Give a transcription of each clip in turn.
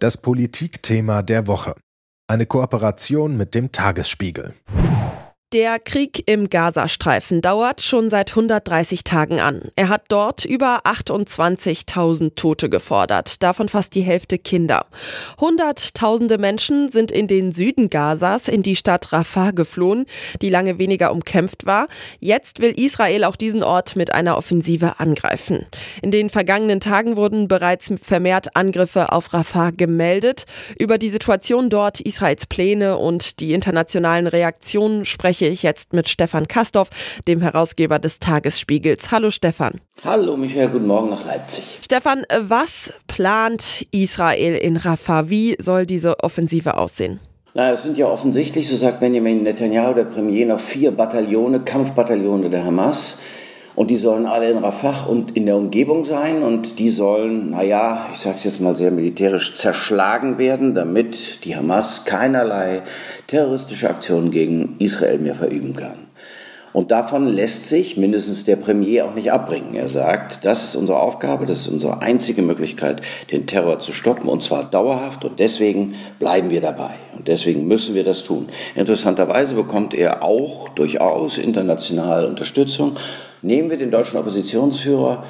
Das Politikthema der Woche. Eine Kooperation mit dem Tagesspiegel. Der Krieg im Gazastreifen dauert schon seit 130 Tagen an. Er hat dort über 28.000 Tote gefordert, davon fast die Hälfte Kinder. Hunderttausende Menschen sind in den Süden Gazas, in die Stadt Rafah geflohen, die lange weniger umkämpft war. Jetzt will Israel auch diesen Ort mit einer Offensive angreifen. In den vergangenen Tagen wurden bereits vermehrt Angriffe auf Rafah gemeldet. Über die Situation dort, Israels Pläne und die internationalen Reaktionen sprechen spreche ich jetzt mit Stefan Kastorf, dem Herausgeber des Tagesspiegels. Hallo Stefan. Hallo Michael, guten Morgen nach Leipzig. Stefan, was plant Israel in Rafah? Wie soll diese Offensive aussehen? Na, es sind ja offensichtlich, so sagt Benjamin Netanyahu, der Premier, noch vier Bataillone, Kampfbataillone der Hamas. Und die sollen alle in Rafah und in der Umgebung sein und die sollen, naja, ich sage es jetzt mal sehr militärisch, zerschlagen werden, damit die Hamas keinerlei terroristische Aktionen gegen Israel mehr verüben kann. Und davon lässt sich mindestens der Premier auch nicht abbringen. Er sagt, das ist unsere Aufgabe, das ist unsere einzige Möglichkeit, den Terror zu stoppen, und zwar dauerhaft. Und deswegen bleiben wir dabei. Und deswegen müssen wir das tun. Interessanterweise bekommt er auch durchaus international Unterstützung Nehmen wir den deutschen Oppositionsführer,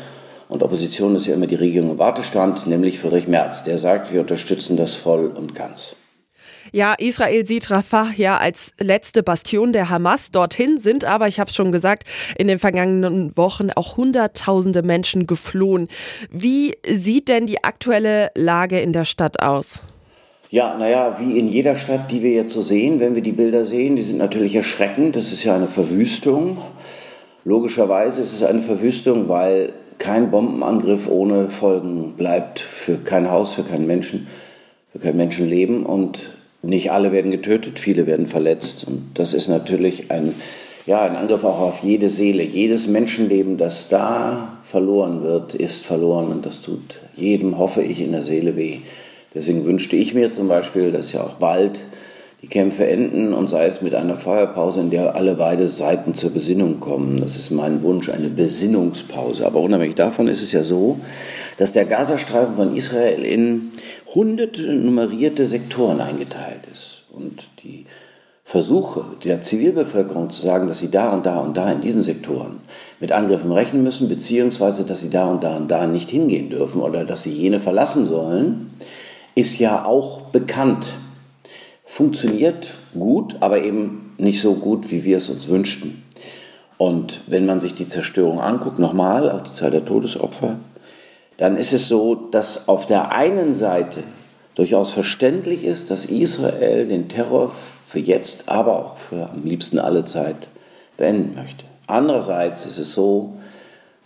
und Opposition ist ja immer die Regierung im Wartestand, nämlich Friedrich Merz, der sagt, wir unterstützen das voll und ganz. Ja, Israel sieht Rafah ja als letzte Bastion der Hamas. Dorthin sind aber, ich habe es schon gesagt, in den vergangenen Wochen auch Hunderttausende Menschen geflohen. Wie sieht denn die aktuelle Lage in der Stadt aus? Ja, naja, wie in jeder Stadt, die wir jetzt so sehen, wenn wir die Bilder sehen, die sind natürlich erschreckend. Das ist ja eine Verwüstung. Logischerweise ist es eine Verwüstung, weil kein Bombenangriff ohne Folgen bleibt für kein Haus, für keinen Menschen, für kein Menschenleben und nicht alle werden getötet, viele werden verletzt und das ist natürlich ein, ja, ein Angriff auch auf jede Seele. Jedes Menschenleben, das da verloren wird, ist verloren und das tut jedem, hoffe ich, in der Seele weh. Deswegen wünschte ich mir zum Beispiel, dass ja auch bald die Kämpfe enden und sei es mit einer Feuerpause, in der alle beide Seiten zur Besinnung kommen. Das ist mein Wunsch, eine Besinnungspause. Aber unabhängig davon ist es ja so, dass der Gazastreifen von Israel in hunderte nummerierte Sektoren eingeteilt ist. Und die Versuche der Zivilbevölkerung zu sagen, dass sie da und da und da in diesen Sektoren mit Angriffen rechnen müssen, beziehungsweise dass sie da und da und da nicht hingehen dürfen oder dass sie jene verlassen sollen, ist ja auch bekannt funktioniert gut, aber eben nicht so gut, wie wir es uns wünschten. Und wenn man sich die Zerstörung anguckt, nochmal, auch die Zahl der Todesopfer, dann ist es so, dass auf der einen Seite durchaus verständlich ist, dass Israel den Terror für jetzt, aber auch für am liebsten alle Zeit beenden möchte. Andererseits ist es so,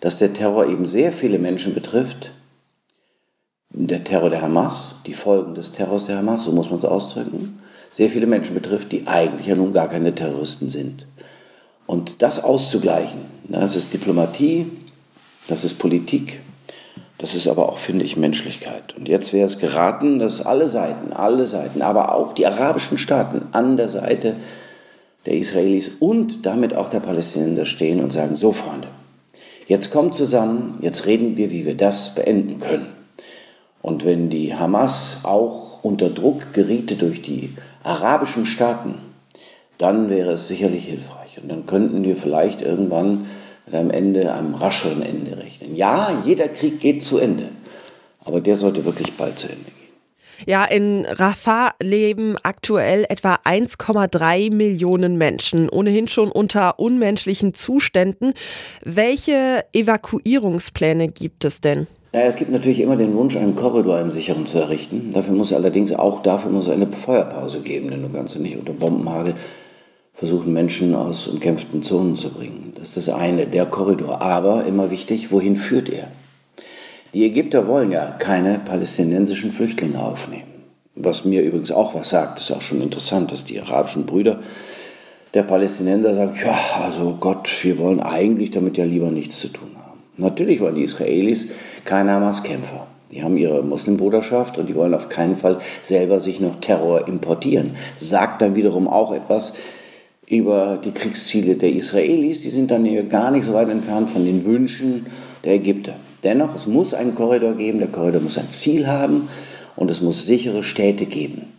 dass der Terror eben sehr viele Menschen betrifft. Der Terror der Hamas, die Folgen des Terrors der Hamas, so muss man es ausdrücken sehr viele Menschen betrifft, die eigentlich ja nun gar keine Terroristen sind. Und das auszugleichen, das ist Diplomatie, das ist Politik, das ist aber auch, finde ich, Menschlichkeit. Und jetzt wäre es geraten, dass alle Seiten, alle Seiten, aber auch die arabischen Staaten an der Seite der Israelis und damit auch der Palästinenser stehen und sagen, so Freunde, jetzt kommt zusammen, jetzt reden wir, wie wir das beenden können. Und wenn die Hamas auch unter Druck geriete durch die arabischen Staaten, dann wäre es sicherlich hilfreich. Und dann könnten wir vielleicht irgendwann mit einem Ende, einem rascheren Ende rechnen. Ja, jeder Krieg geht zu Ende, aber der sollte wirklich bald zu Ende gehen. Ja, in Rafah leben aktuell etwa 1,3 Millionen Menschen, ohnehin schon unter unmenschlichen Zuständen. Welche Evakuierungspläne gibt es denn? Naja, es gibt natürlich immer den Wunsch, einen Korridor, einen sicheren zu errichten. Dafür muss allerdings auch dafür muss eine Feuerpause geben, denn du kannst ja nicht unter Bombenhagel versuchen, Menschen aus umkämpften Zonen zu bringen. Das ist das eine, der Korridor. Aber immer wichtig, wohin führt er? Die Ägypter wollen ja keine palästinensischen Flüchtlinge aufnehmen. Was mir übrigens auch was sagt, ist auch schon interessant, dass die arabischen Brüder der Palästinenser sagen, ja, also Gott, wir wollen eigentlich damit ja lieber nichts zu tun haben. Natürlich wollen die Israelis keine Hamas-Kämpfer. Die haben ihre Muslimbruderschaft und die wollen auf keinen Fall selber sich noch Terror importieren. Sagt dann wiederum auch etwas über die Kriegsziele der Israelis. Die sind dann hier gar nicht so weit entfernt von den Wünschen der Ägypter. Dennoch, es muss einen Korridor geben. Der Korridor muss ein Ziel haben. und es muss sichere Städte geben.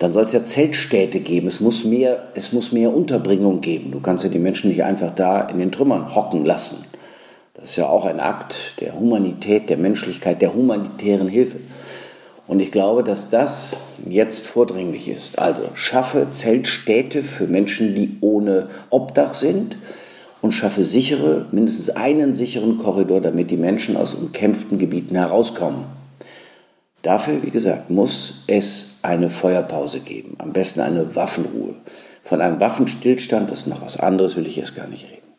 Dann soll es ja Zeltstädte geben. Es muss mehr, es muss mehr Unterbringung geben. Du kannst ja die Menschen nicht einfach da in den Trümmern hocken lassen. Das ist ja auch ein Akt der Humanität, der Menschlichkeit, der humanitären Hilfe. Und ich glaube, dass das jetzt vordringlich ist. Also schaffe Zeltstädte für Menschen, die ohne Obdach sind und schaffe sichere, mindestens einen sicheren Korridor, damit die Menschen aus umkämpften Gebieten herauskommen. Dafür, wie gesagt, muss es eine Feuerpause geben, am besten eine Waffenruhe. Von einem Waffenstillstand, das ist noch was anderes, will ich jetzt gar nicht reden.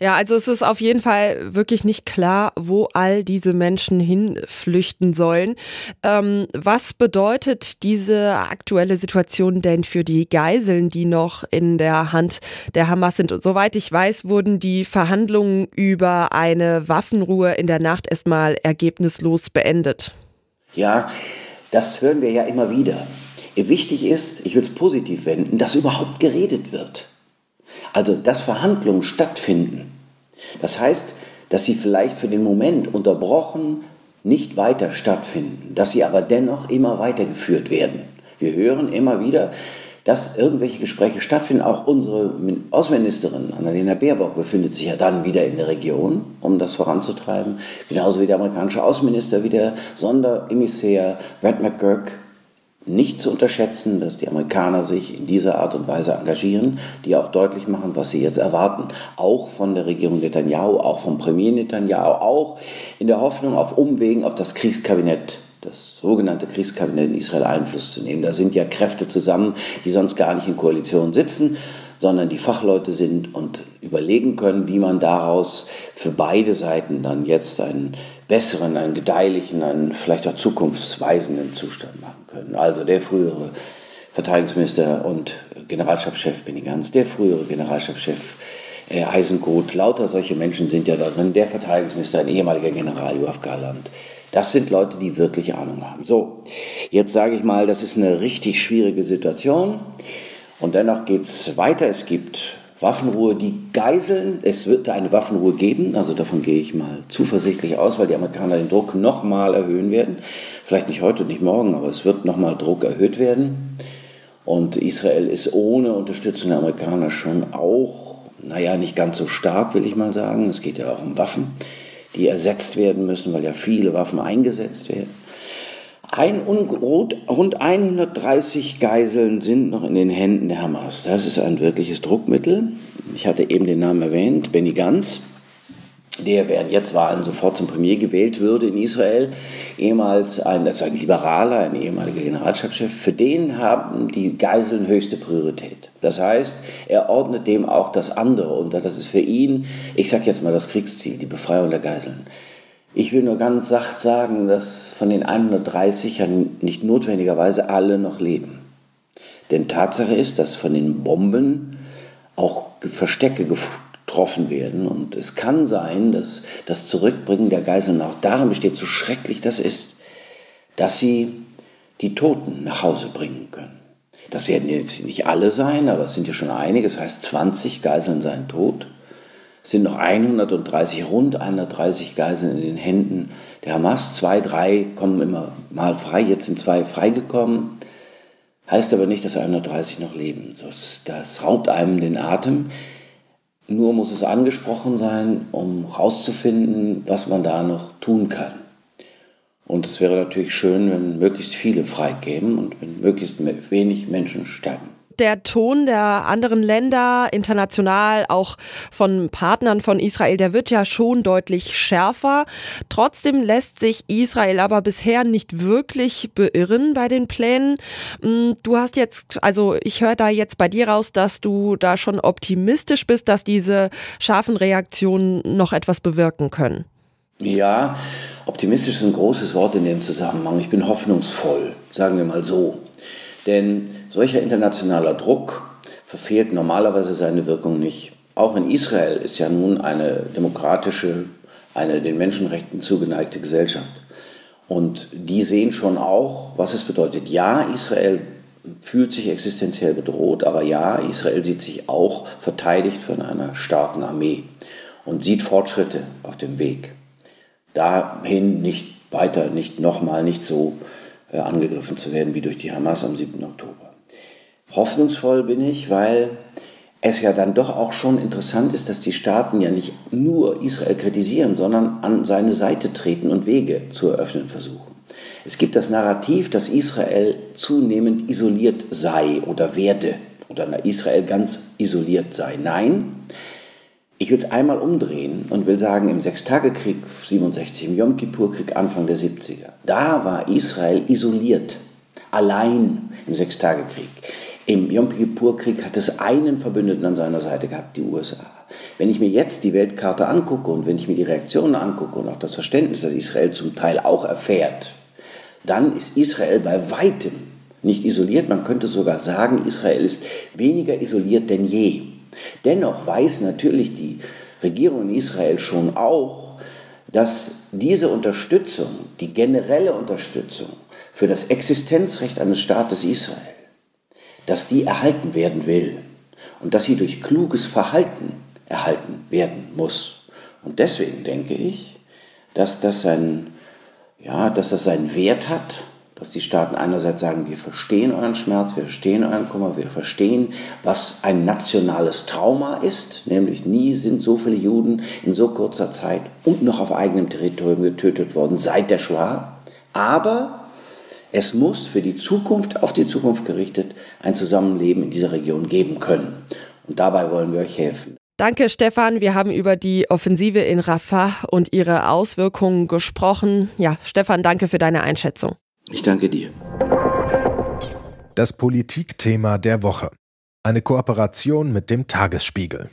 Ja, also es ist auf jeden Fall wirklich nicht klar, wo all diese Menschen hinflüchten sollen. Ähm, was bedeutet diese aktuelle Situation denn für die Geiseln, die noch in der Hand der Hamas sind? Und soweit ich weiß, wurden die Verhandlungen über eine Waffenruhe in der Nacht erstmal ergebnislos beendet. Ja, das hören wir ja immer wieder. Wichtig ist, ich will es positiv wenden, dass überhaupt geredet wird. Also, dass Verhandlungen stattfinden. Das heißt, dass sie vielleicht für den Moment unterbrochen nicht weiter stattfinden, dass sie aber dennoch immer weitergeführt werden. Wir hören immer wieder, dass irgendwelche Gespräche stattfinden. Auch unsere Außenministerin Annalena Baerbock befindet sich ja dann wieder in der Region, um das voranzutreiben. Genauso wie der amerikanische Außenminister, wie der Sonderemissär Brad McGurk nicht zu unterschätzen, dass die Amerikaner sich in dieser Art und Weise engagieren, die auch deutlich machen, was sie jetzt erwarten. Auch von der Regierung Netanyahu, auch vom Premier Netanyahu, auch in der Hoffnung auf Umwegen auf das Kriegskabinett das sogenannte Kriegskabinett in Israel Einfluss zu nehmen. Da sind ja Kräfte zusammen, die sonst gar nicht in Koalition sitzen, sondern die Fachleute sind und überlegen können, wie man daraus für beide Seiten dann jetzt einen besseren, einen gedeihlichen, einen vielleicht auch zukunftsweisenden Zustand machen können. Also der frühere Verteidigungsminister und Generalstabschef Benny Gantz, der frühere Generalstabschef äh, Eisenkot, lauter solche Menschen sind ja da drin, der Verteidigungsminister, ein ehemaliger General Joachim Garland. Das sind Leute, die wirklich Ahnung haben. So, jetzt sage ich mal, das ist eine richtig schwierige Situation. Und dennoch geht es weiter. Es gibt Waffenruhe, die Geiseln. Es wird eine Waffenruhe geben, also davon gehe ich mal zuversichtlich aus, weil die Amerikaner den Druck nochmal erhöhen werden. Vielleicht nicht heute und nicht morgen, aber es wird nochmal Druck erhöht werden. Und Israel ist ohne Unterstützung der Amerikaner schon auch, naja, nicht ganz so stark, will ich mal sagen. Es geht ja auch um Waffen, die ersetzt werden müssen, weil ja viele Waffen eingesetzt werden. Ein, rund 130 Geiseln sind noch in den Händen der Hamas. Das ist ein wirkliches Druckmittel. Ich hatte eben den Namen erwähnt, Benny Gantz, der während jetzt Wahlen sofort zum Premier gewählt würde in Israel, ehemals ein, das ist ein Liberaler, ein ehemaliger Generalstabschef, für den haben die Geiseln höchste Priorität. Das heißt, er ordnet dem auch das andere unter. Das ist für ihn, ich sage jetzt mal das Kriegsziel, die Befreiung der Geiseln. Ich will nur ganz sacht sagen, dass von den 130 ja nicht notwendigerweise alle noch leben. Denn Tatsache ist, dass von den Bomben auch Verstecke getroffen werden. Und es kann sein, dass das Zurückbringen der Geiseln auch darin besteht, so schrecklich das ist, dass sie die Toten nach Hause bringen können. Das werden jetzt nicht alle sein, aber es sind ja schon einige. Das heißt, 20 Geiseln seien tot sind noch 130, rund 130 Geiseln in den Händen der Hamas. Zwei, drei kommen immer mal frei, jetzt sind zwei freigekommen. Heißt aber nicht, dass 130 noch leben. Das raubt einem den Atem. Nur muss es angesprochen sein, um herauszufinden, was man da noch tun kann. Und es wäre natürlich schön, wenn möglichst viele freigeben und wenn möglichst wenig Menschen sterben der Ton der anderen Länder, international, auch von Partnern von Israel, der wird ja schon deutlich schärfer. Trotzdem lässt sich Israel aber bisher nicht wirklich beirren bei den Plänen. Mm, du hast jetzt, also ich höre da jetzt bei dir raus, dass du da schon optimistisch bist, dass diese scharfen Reaktionen noch etwas bewirken können. Ja, optimistisch ist ein großes Wort in dem Zusammenhang. Ich bin hoffnungsvoll, sagen wir mal so. Denn solcher internationaler Druck verfehlt normalerweise seine Wirkung nicht. Auch in Israel ist ja nun eine demokratische, eine den Menschenrechten zugeneigte Gesellschaft. Und die sehen schon auch, was es bedeutet. Ja, Israel fühlt sich existenziell bedroht, aber ja, Israel sieht sich auch verteidigt von einer starken Armee und sieht Fortschritte auf dem Weg. Dahin nicht weiter, nicht nochmal, nicht so äh, angegriffen zu werden wie durch die Hamas am 7. Oktober. Hoffnungsvoll bin ich, weil es ja dann doch auch schon interessant ist, dass die Staaten ja nicht nur Israel kritisieren, sondern an seine Seite treten und Wege zu eröffnen versuchen. Es gibt das Narrativ, dass Israel zunehmend isoliert sei oder werde oder Israel ganz isoliert sei. Nein, ich will es einmal umdrehen und will sagen, im Sechstagekrieg 67, im Yom Kippur-Krieg Anfang der 70er, da war Israel isoliert, allein im Sechstagekrieg. Im Yom Kippur-Krieg hat es einen Verbündeten an seiner Seite gehabt, die USA. Wenn ich mir jetzt die Weltkarte angucke und wenn ich mir die Reaktionen angucke und auch das Verständnis, das Israel zum Teil auch erfährt, dann ist Israel bei weitem nicht isoliert. Man könnte sogar sagen, Israel ist weniger isoliert denn je. Dennoch weiß natürlich die Regierung in Israel schon auch, dass diese Unterstützung, die generelle Unterstützung für das Existenzrecht eines Staates Israel, dass die erhalten werden will und dass sie durch kluges Verhalten erhalten werden muss. Und deswegen denke ich, dass das ein ja, das seinen Wert hat, dass die Staaten einerseits sagen, wir verstehen euren Schmerz, wir verstehen euren Kummer, wir verstehen, was ein nationales Trauma ist, nämlich nie sind so viele Juden in so kurzer Zeit und noch auf eigenem Territorium getötet worden seit der Shoah. Aber es muss für die Zukunft, auf die Zukunft gerichtet, ein Zusammenleben in dieser Region geben können. Und dabei wollen wir euch helfen. Danke, Stefan. Wir haben über die Offensive in Rafah und ihre Auswirkungen gesprochen. Ja, Stefan, danke für deine Einschätzung. Ich danke dir. Das Politikthema der Woche. Eine Kooperation mit dem Tagesspiegel.